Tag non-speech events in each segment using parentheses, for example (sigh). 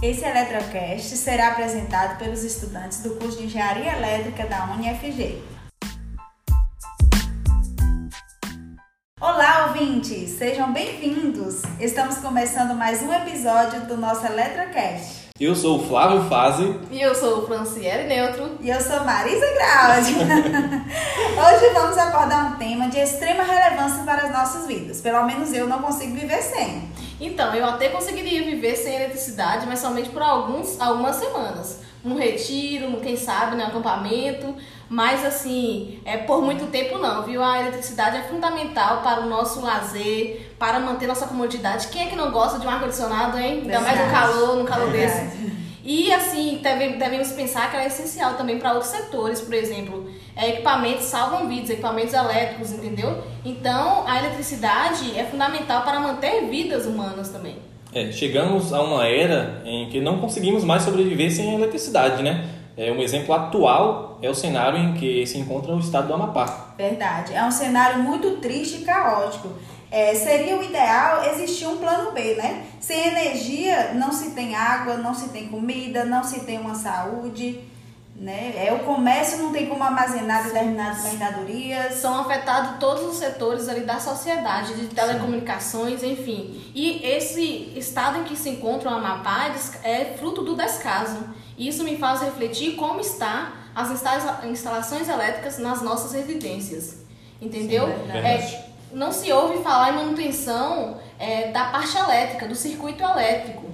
Esse Eletrocast será apresentado pelos estudantes do curso de Engenharia Elétrica da UniFG. Olá, ouvintes! Sejam bem-vindos! Estamos começando mais um episódio do nosso Eletrocast. Eu sou o Flávio Fazi. E eu sou o Franciele Neutro. E eu sou Marisa Graud. (laughs) Hoje vamos abordar um tema de extrema relevância para as nossas vidas. Pelo menos eu não consigo viver sem. Então, eu até conseguiria viver sem eletricidade, mas somente por alguns, algumas semanas. Um retiro, quem sabe, né, um acampamento. Mas assim, é por muito tempo não, viu? A eletricidade é fundamental para o nosso lazer, para manter nossa comodidade. Quem é que não gosta de um ar-condicionado, hein? Ainda mais no calor, no calor Verdade. desse. E assim, devemos pensar que ela é essencial também para outros setores, por exemplo, é, equipamentos salvam vidas, equipamentos elétricos, entendeu? Então, a eletricidade é fundamental para manter vidas humanas também. É, chegamos a uma era em que não conseguimos mais sobreviver sem eletricidade, né? É, um exemplo atual é o cenário em que se encontra o estado do Amapá. Verdade. É um cenário muito triste e caótico. É, seria o ideal existir um plano B, né? Sem energia não se tem água, não se tem comida, não se tem uma saúde. Né? É, o comércio não tem como armazenar determinadas mercadorias. São afetados todos os setores ali da sociedade, de telecomunicações, Sim. enfim. E esse estado em que se encontra o Amapá é fruto do descaso. Isso me faz refletir como está as instalações elétricas nas nossas residências. Entendeu? Sim, é, é, não se ouve falar em manutenção é, da parte elétrica, do circuito elétrico.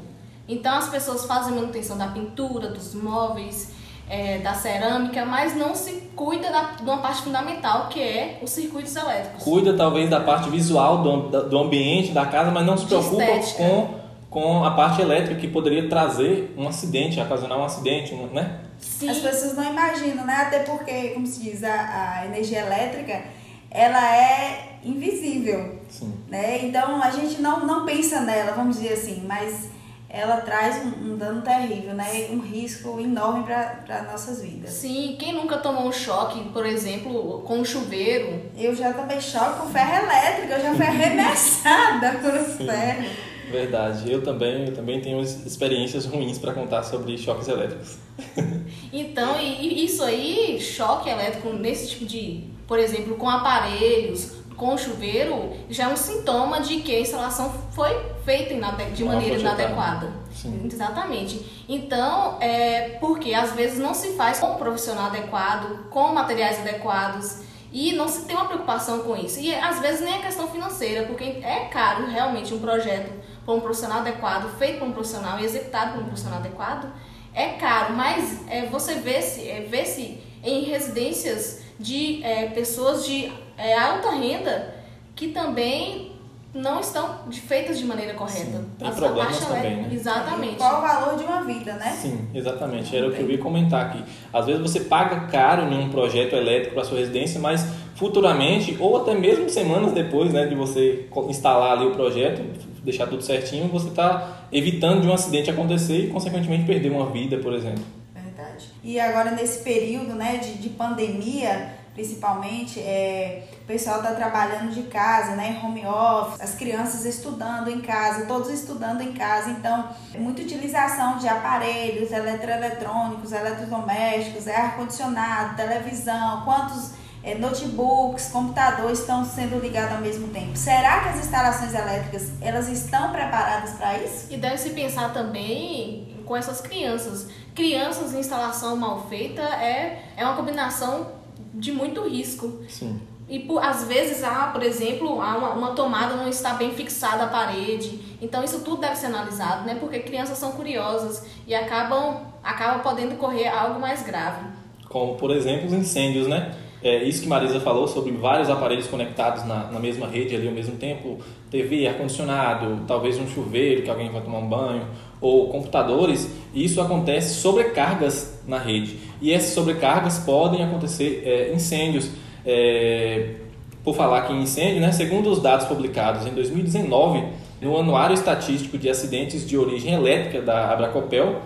Então as pessoas fazem manutenção da pintura, dos móveis, é, da cerâmica, mas não se cuida da, de uma parte fundamental que é os circuitos elétricos. Cuida talvez da parte visual do, do ambiente da casa, mas não se preocupa com, com a parte elétrica que poderia trazer um acidente, ocasionar um acidente, né? Sim. As pessoas não imaginam, né? Até porque, como se diz, a, a energia elétrica ela é invisível, Sim. né? Então a gente não, não pensa nela, vamos dizer assim, mas ela traz um, um dano terrível, né? Um risco enorme para nossas vidas. Sim, quem nunca tomou um choque, por exemplo, com um chuveiro? Eu já tomei choque com ferro elétrico, eu já fui arremessada (laughs) por ferro. Verdade, eu também, eu também tenho experiências ruins para contar sobre choques elétricos. (laughs) então, e isso aí, choque elétrico nesse tipo de, por exemplo, com aparelhos, com chuveiro já é um sintoma de que a instalação foi feita de maneira inadequada. Sim. Exatamente. Então, é porque às vezes não se faz com um profissional adequado, com materiais adequados e não se tem uma preocupação com isso. E às vezes nem é questão financeira, porque é caro realmente um projeto por um profissional adequado, feito por um profissional e executado por um profissional adequado, é caro, mas é, você vê-se é, vê -se em residências de é, pessoas de é, alta renda que também não estão feitas de maneira correta. Sim, tem As problemas também, né? Exatamente. Qual o valor de uma vida, né? Sim, exatamente. Era o que eu ia comentar aqui. Às vezes você paga caro em um projeto elétrico para sua residência, mas futuramente, ou até mesmo semanas depois né, de você instalar ali o projeto, deixar tudo certinho, você está evitando de um acidente acontecer e, consequentemente, perder uma vida, por exemplo. Verdade. E agora, nesse período né, de, de pandemia, principalmente, é, o pessoal está trabalhando de casa, né, home office, as crianças estudando em casa, todos estudando em casa, então, muita utilização de aparelhos eletroeletrônicos, eletrodomésticos, é ar-condicionado, televisão, quantos é, notebooks, computadores estão sendo ligados ao mesmo tempo. Será que as instalações elétricas elas estão preparadas para isso? E deve se pensar também com essas crianças. Crianças em instalação mal feita é, é uma combinação de muito risco. Sim. E por, às vezes há, por exemplo, há uma, uma, tomada não está bem fixada à parede. Então isso tudo deve ser analisado, né? Porque crianças são curiosas e acabam, acabam podendo correr algo mais grave. Como, por exemplo, os incêndios, né? É, isso que Marisa falou sobre vários aparelhos conectados na, na mesma rede ali ao mesmo tempo, TV, ar-condicionado, talvez um chuveiro que alguém vai tomar um banho, ou computadores, isso acontece sobrecargas na rede. E essas sobrecargas podem acontecer é, incêndios. É, por falar aqui em incêndio, né, segundo os dados publicados em 2019 no Anuário Estatístico de Acidentes de Origem Elétrica da Abracopel,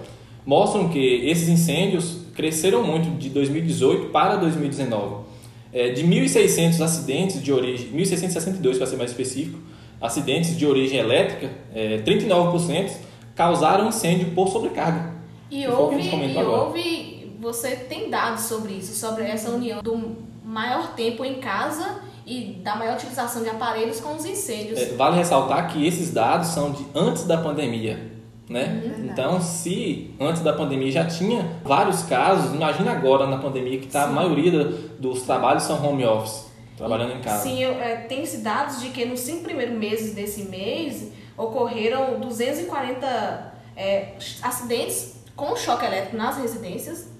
mostram que esses incêndios cresceram muito de 2018 para 2019. É, de 1.600 acidentes de origem, 1.662 para ser mais específico, acidentes de origem elétrica, é, 39% causaram incêndio por sobrecarga. E houve, e houve, você tem dados sobre isso, sobre essa união do maior tempo em casa e da maior utilização de aparelhos com os incêndios. É, vale ressaltar que esses dados são de antes da pandemia, né? Verdade. Então, se antes da pandemia já tinha vários casos, imagina agora na pandemia que tá, a maioria dos trabalhos são home office, trabalhando em casa. Sim, eu, é, tem esses dados de que nos cinco primeiros meses desse mês ocorreram 240 é, acidentes com choque elétrico nas residências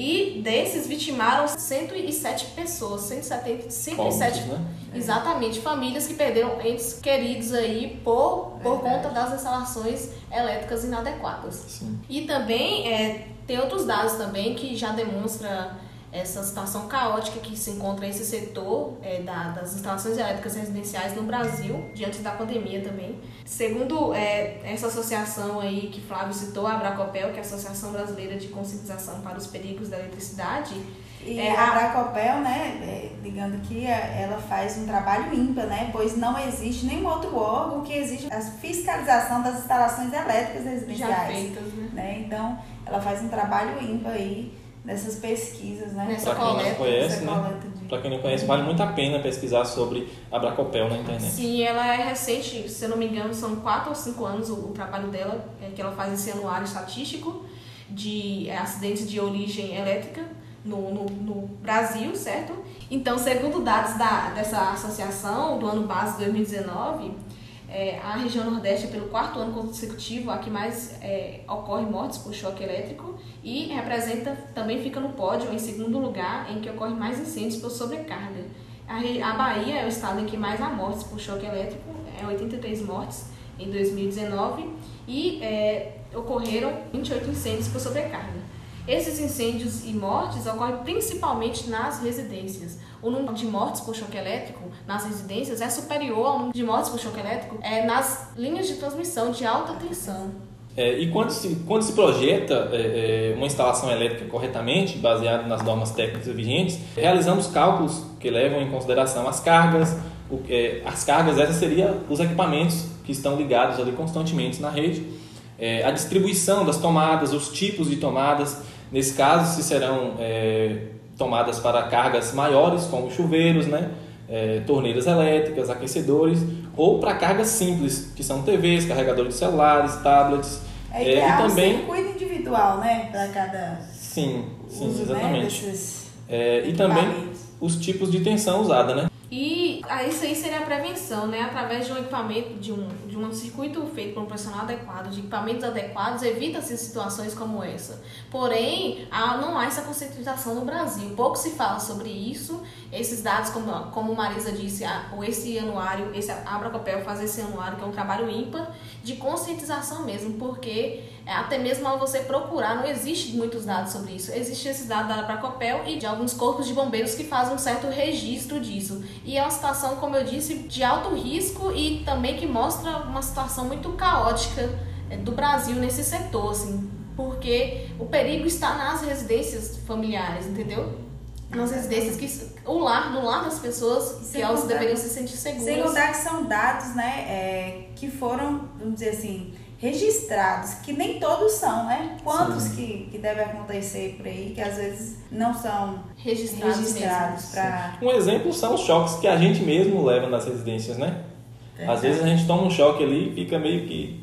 e desses vitimaram 107 pessoas, 170, 107 Óbitos, né? Exatamente, famílias que perderam entes queridos aí por, por conta das instalações elétricas inadequadas. Sim. E também é, tem outros dados também que já demonstra essa situação caótica que se encontra esse setor é, da- das instalações elétricas residenciais no Brasil, diante da pandemia também. Segundo é, essa associação aí que Flávio citou, a Abracopel, que é a Associação Brasileira de Conscientização para os Perigos da Eletricidade, E É, a a- Bracopel, né, é, ligando aqui, é, ela faz um trabalho ímpar, né, pois não existe nenhum outro órgão que exige a fiscalização das instalações elétricas já residenciais. feitas, né? Né? Então, ela faz um trabalho ímpar aí nessas pesquisas, né? Nessa Pra quem não coleta, conhece, né? coleta de- Para quem não conhece, vale muito a pena pesquisar sobre a Bracopel na internet. Sim, ela é recente, se eu não me engano, são quatro ou cinco anos o, o trabalho dela, é que ela faz esse anuário estatístico de é, acidentes de origem elétrica no, no, no Brasil, certo? Então, segundo dados da, dessa associação do ano base 2019, é, a região Nordeste é pelo quarto ano consecutivo a que mais é, ocorre mortes por choque elétrico e representa, também fica no pódio em segundo lugar em que ocorre mais incêndios por sobrecarga. A, a Bahia é o estado em que mais há mortes por choque elétrico, é 83 mortes em 2019 e é, ocorreram 28 incêndios por sobrecarga. Esses incêndios e mortes ocorrem principalmente nas residências. O número de mortes por choque elétrico nas residências é superior ao número de mortes por choque elétrico é, nas linhas de transmissão de alta tensão. É, e quando se, quando se projeta é, é, uma instalação elétrica corretamente, baseado nas normas técnicas vigentes, realizamos cálculos que levam em consideração as cargas. O, é, as cargas, essas seriam os equipamentos que estão ligados ali constantemente na rede. É, a distribuição das tomadas, os tipos de tomadas. Nesse caso, se serão tomadas para cargas maiores, como chuveiros, né? é, torneiras elétricas, aquecedores, ou para cargas simples, que são TVs, carregadores de celulares, tablets. É É, ideal e um também, circuito individual, né, para cada sim, sim, uso, né, exatamente. desses É, e também os tipos de tensão usada, né? E ah, isso aí seria a prevenção, né? Através de um equipamento, de um, de um circuito feito por um profissional adequado, de equipamentos adequados, evita-se situações como essa. Porém, há- não há essa conscientização no Brasil. Pouco se fala sobre isso. Esses dados, como, como Marisa disse, a- esse anuário, esse Abracopel faz esse anuário, que é um trabalho ímpar, de conscientização mesmo, porque é, até mesmo ao você procurar, não existe muitos dados sobre isso. Existe esse dado da Abracopel e de alguns corpos de bombeiros que fazem um certo registro disso. E é uma situação, como eu disse, de alto risco e também que mostra uma situação muito caótica é, do Brasil nesse setor, assim, porque o perigo está nas residências familiares, entendeu? Nas residências que o lar, no lar das pessoas E que sem elas contar- deveriam se sentir seguras. Sem contar que são dados, né, é, que foram, vamos dizer assim, registrados, que nem todos são, né? Quantos que, que devem acontecer por aí, que às vezes não são registrados, registrados para... Um exemplo são os choques que a gente mesmo leva nas residências, né? Às vezes a gente toma um choque ali e fica meio que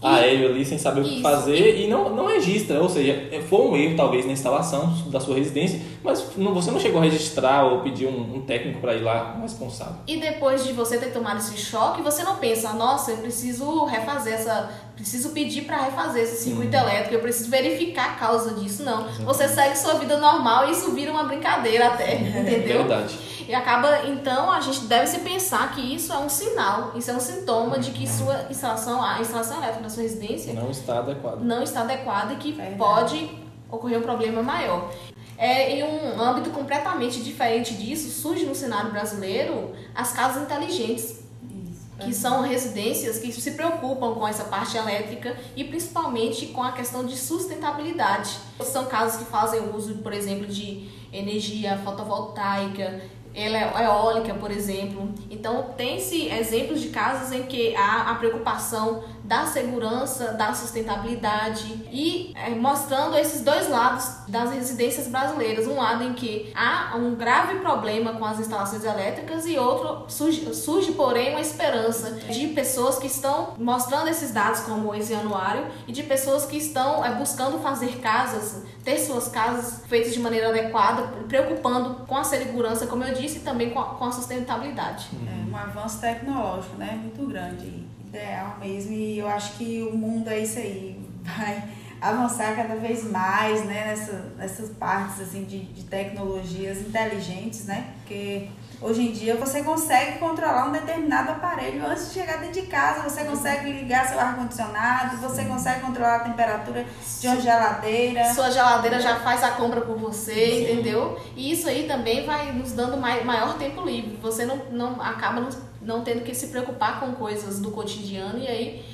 aéreo ali, sem saber o que Isso. fazer e não, não registra. Ou seja, foi um erro talvez na instalação da sua residência, mas não- você não chegou a registrar ou pedir um, um técnico para ir lá, um responsável. E depois de você ter tomado esse choque, você não pensa, nossa, eu preciso refazer essa. Preciso pedir para refazer esse circuito elétrico, eu preciso verificar a causa disso. Não. Você segue sua vida normal e isso vira uma brincadeira até, (laughs) entendeu? Verdade. E acaba, então, a gente deve se pensar que isso é um sinal, isso é um sintoma de que sua instalação, a instalação elétrica da sua residência Não está adequado. não está adequada e que Verdade. pode ocorrer um problema maior. É, em um âmbito completamente diferente disso, surge no cenário brasileiro as casas inteligentes, que são residências que se preocupam com essa parte elétrica e principalmente com a questão de sustentabilidade. São casas que fazem uso, por exemplo, de energia fotovoltaica, eólica, por exemplo. Então, tem-se exemplos de casos em que há a preocupação da segurança, da sustentabilidade e é, mostrando esses dois lados das residências brasileiras. Um lado em que há um grave problema com as instalações elétricas e outro surge, surge porém, uma esperança de pessoas que estão mostrando esses dados como esse anuário e de pessoas que estão é, buscando fazer casas, ter suas casas feitas de maneira adequada, preocupando com a segurança, como eu disse, e também com a, com a sustentabilidade. É um avanço tecnológico, né? Muito grande ideal mesmo. E eu acho que o mundo é isso aí. (laughs) Vai avançar cada vez mais, né? Nessa, nessas partes, assim, de, de tecnologias inteligentes, né? Porque Hoje em dia você consegue controlar um determinado aparelho antes de chegar dentro de casa, você consegue ligar seu ar-condicionado, você consegue controlar a temperatura de uma geladeira. Sua geladeira já faz a compra por você, entendeu? E isso aí também vai nos dando maior tempo livre. Você não, não acaba não, não tendo que se preocupar com coisas do cotidiano e aí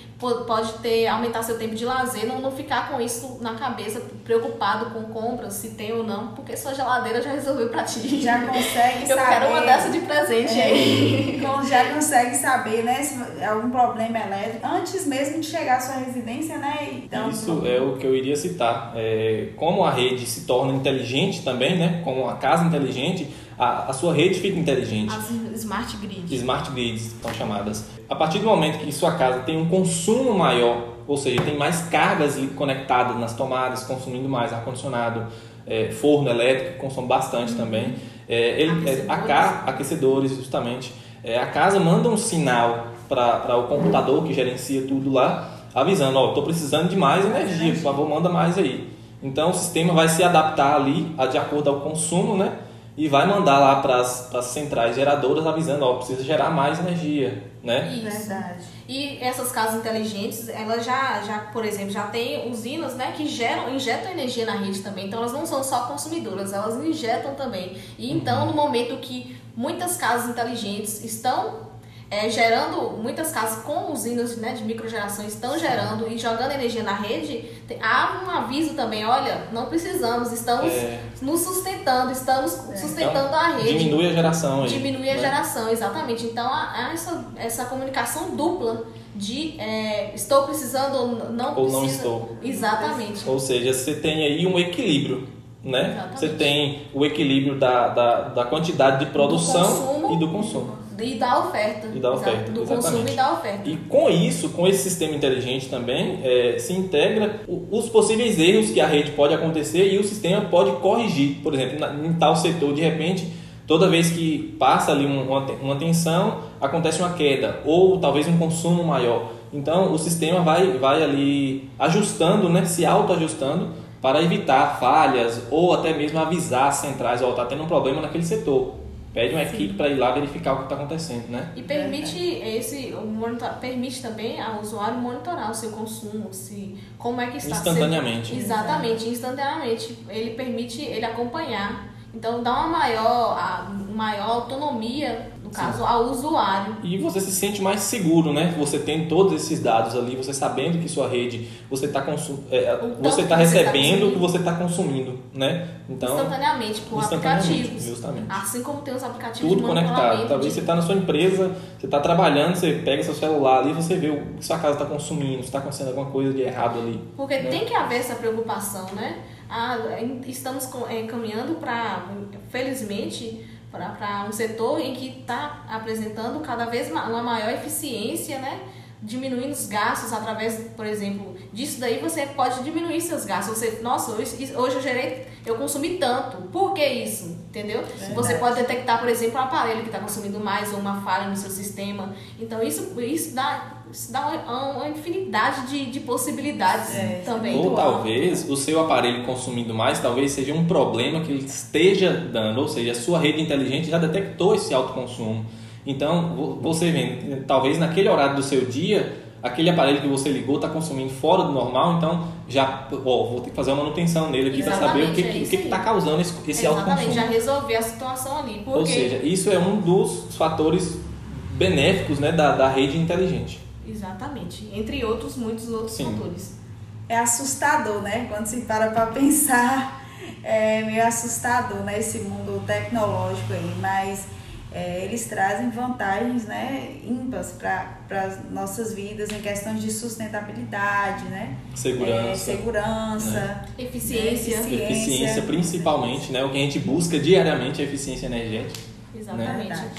pode ter aumentar seu tempo de lazer, não, não ficar com isso na cabeça, preocupado com compras, se tem ou não, porque sua geladeira já resolveu pra ti. Já consegue Eu (laughs) saber. Eu quero uma dessa de presente é, aí. Já consegue saber, né, se algum problema elétrico, antes mesmo de chegar à sua residência, né? Então, isso é o que eu iria citar. É, como a rede se torna inteligente também, né, como a casa inteligente, a, a sua rede fica inteligente. As smart grids. Smart grids são chamadas. A partir do momento que sua casa tem um consumo maior, ou seja, tem mais cargas conectadas nas tomadas, consumindo mais ar-condicionado, é, forno elétrico, consome bastante uhum. também. É, ele, é, a ca, aquecedores, justamente. É, a casa manda um sinal para o computador que gerencia tudo lá, avisando: Ó, estou precisando de mais energia, por favor, manda mais aí. Então o sistema vai se adaptar ali de acordo ao consumo, né? E vai mandar lá para as centrais geradoras avisando, ó, precisa gerar mais energia, né? Isso. Verdade. E essas casas inteligentes, elas já, já, por exemplo, já tem usinas, né, que geram, injetam energia na rede também. Então elas não são só consumidoras, elas injetam também. E então, uhum. no momento que muitas casas inteligentes estão é, gerando muitas casas com usinas né, de microgeração estão gerando e jogando energia na rede, tem, há um aviso também, olha, não precisamos, estamos é. nos sustentando, estamos é. sustentando então, a rede. Diminui a geração aí. Diminui a né? geração, exatamente. Então há, essa, essa comunicação dupla de é, estou precisando ou não ou não estou. Exatamente. Ou seja, você tem aí um equilíbrio. Né? Exatamente. Você tem o equilíbrio da, da, da quantidade de produção do e do consumo. E da oferta. E da oferta. Do exatamente. consumo e da oferta. E com isso, com esse sistema inteligente também, é, se integra os possíveis erros que a rede pode acontecer e o sistema pode corrigir. Por exemplo, em tal setor, de repente, toda vez que passa ali uma, uma tensão, acontece uma queda ou talvez um consumo maior. Então, o sistema vai, vai ali ajustando, né, se auto-ajustando para evitar falhas ou até mesmo avisar as centrais, ó, oh, está tendo um problema naquele setor pede uma Sim. equipe para ir lá verificar o que está acontecendo, né? E permite esse monitor, permite também ao usuário monitorar o seu consumo, se como é que está instantaneamente. Sendo, exatamente, instantaneamente. Ele permite ele acompanhar. Então dá uma maior, a, maior autonomia caso Sim. ao usuário. E você se sente mais seguro, né? Você tem todos esses dados ali, você sabendo que sua rede, você está consum... É, você está recebendo o que você está consumindo, né? Então, instantaneamente, por instantaneamente, aplicativos. Justamente. Assim como tem os aplicativos Tudo conectado. Talvez de... você está na sua empresa, você está trabalhando, você pega seu celular ali, você vê o que sua casa está consumindo, se está acontecendo alguma coisa de errado ali. Porque né? tem que haver essa preocupação, né? Ah, estamos é, caminhando para, felizmente, para um setor em que está apresentando cada vez uma maior eficiência, né? diminuindo os gastos através, por exemplo, disso daí você pode diminuir seus gastos. Você, nossa, hoje, hoje eu gerei, eu consumi tanto. Por que isso? Entendeu? É você pode detectar, por exemplo, um aparelho que está consumindo mais ou uma falha no seu sistema. Então isso, isso dá isso dá uma, uma infinidade de, de possibilidades é, também. Ou talvez o seu aparelho consumindo mais, talvez seja um problema que ele esteja dando, ou seja, a sua rede inteligente já detectou esse alto consumo. Então, você vê, talvez naquele horário do seu dia, aquele aparelho que você ligou está consumindo fora do normal, então já ó, vou ter que fazer uma manutenção nele aqui para saber o que é que está causando esse, esse alto consumo. já resolver a situação ali. Porque... Ou seja, isso é um dos fatores benéficos né, da, da rede inteligente. Exatamente. Entre outros, muitos outros Sim. fatores. É assustador, né? Quando se para para pensar (laughs) é meio assustador, né? Esse mundo tecnológico aí, mas é, eles trazem vantagens né, ímpares para as nossas vidas em questões de sustentabilidade, né? Segurança. É, segurança. Né? Eficiência. Eficiência. Eficiência, principalmente, né? O que a gente busca diariamente é eficiência energética. Exatamente. Né?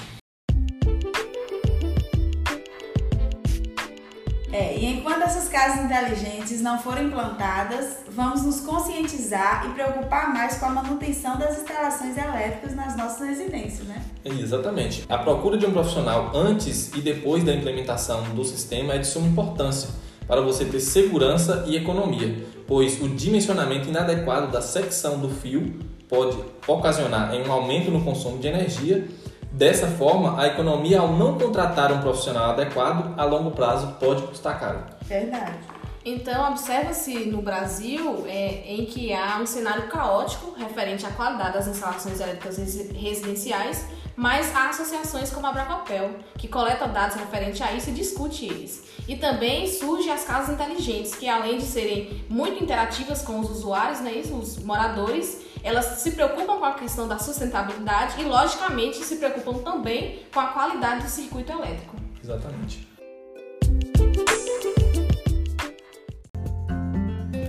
É, e enquanto essas casas inteligentes não forem implantadas, vamos nos conscientizar e preocupar mais com a manutenção das instalações elétricas nas nossas residências, né? Exatamente. A procura de um profissional antes e depois da implementação do sistema é de suma importância para você ter segurança e economia, pois o dimensionamento inadequado da secção do fio pode ocasionar um aumento no consumo de energia Dessa forma, a economia, ao não contratar um profissional adequado, a longo prazo pode custar caro. Verdade. Então, observa-se no Brasil é, em que há um cenário caótico referente à qualidade das instalações elétricas residenciais, mas há associações como a Bracopel, que coleta dados referentes a isso e discute eles. E também surgem as casas inteligentes, que além de serem muito interativas com os usuários, né, os moradores, elas se preocupam com a questão da sustentabilidade e, logicamente, se preocupam também com a qualidade do circuito elétrico. Exatamente.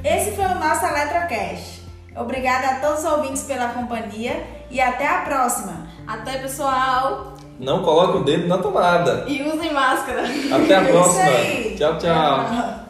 Esse foi o nosso Eletrocast. Obrigada a todos os ouvintes pela companhia e até a próxima. Até, pessoal! Não coloque o dedo na tomada. E usem máscara. Até a (laughs) próxima. Tchau, tchau.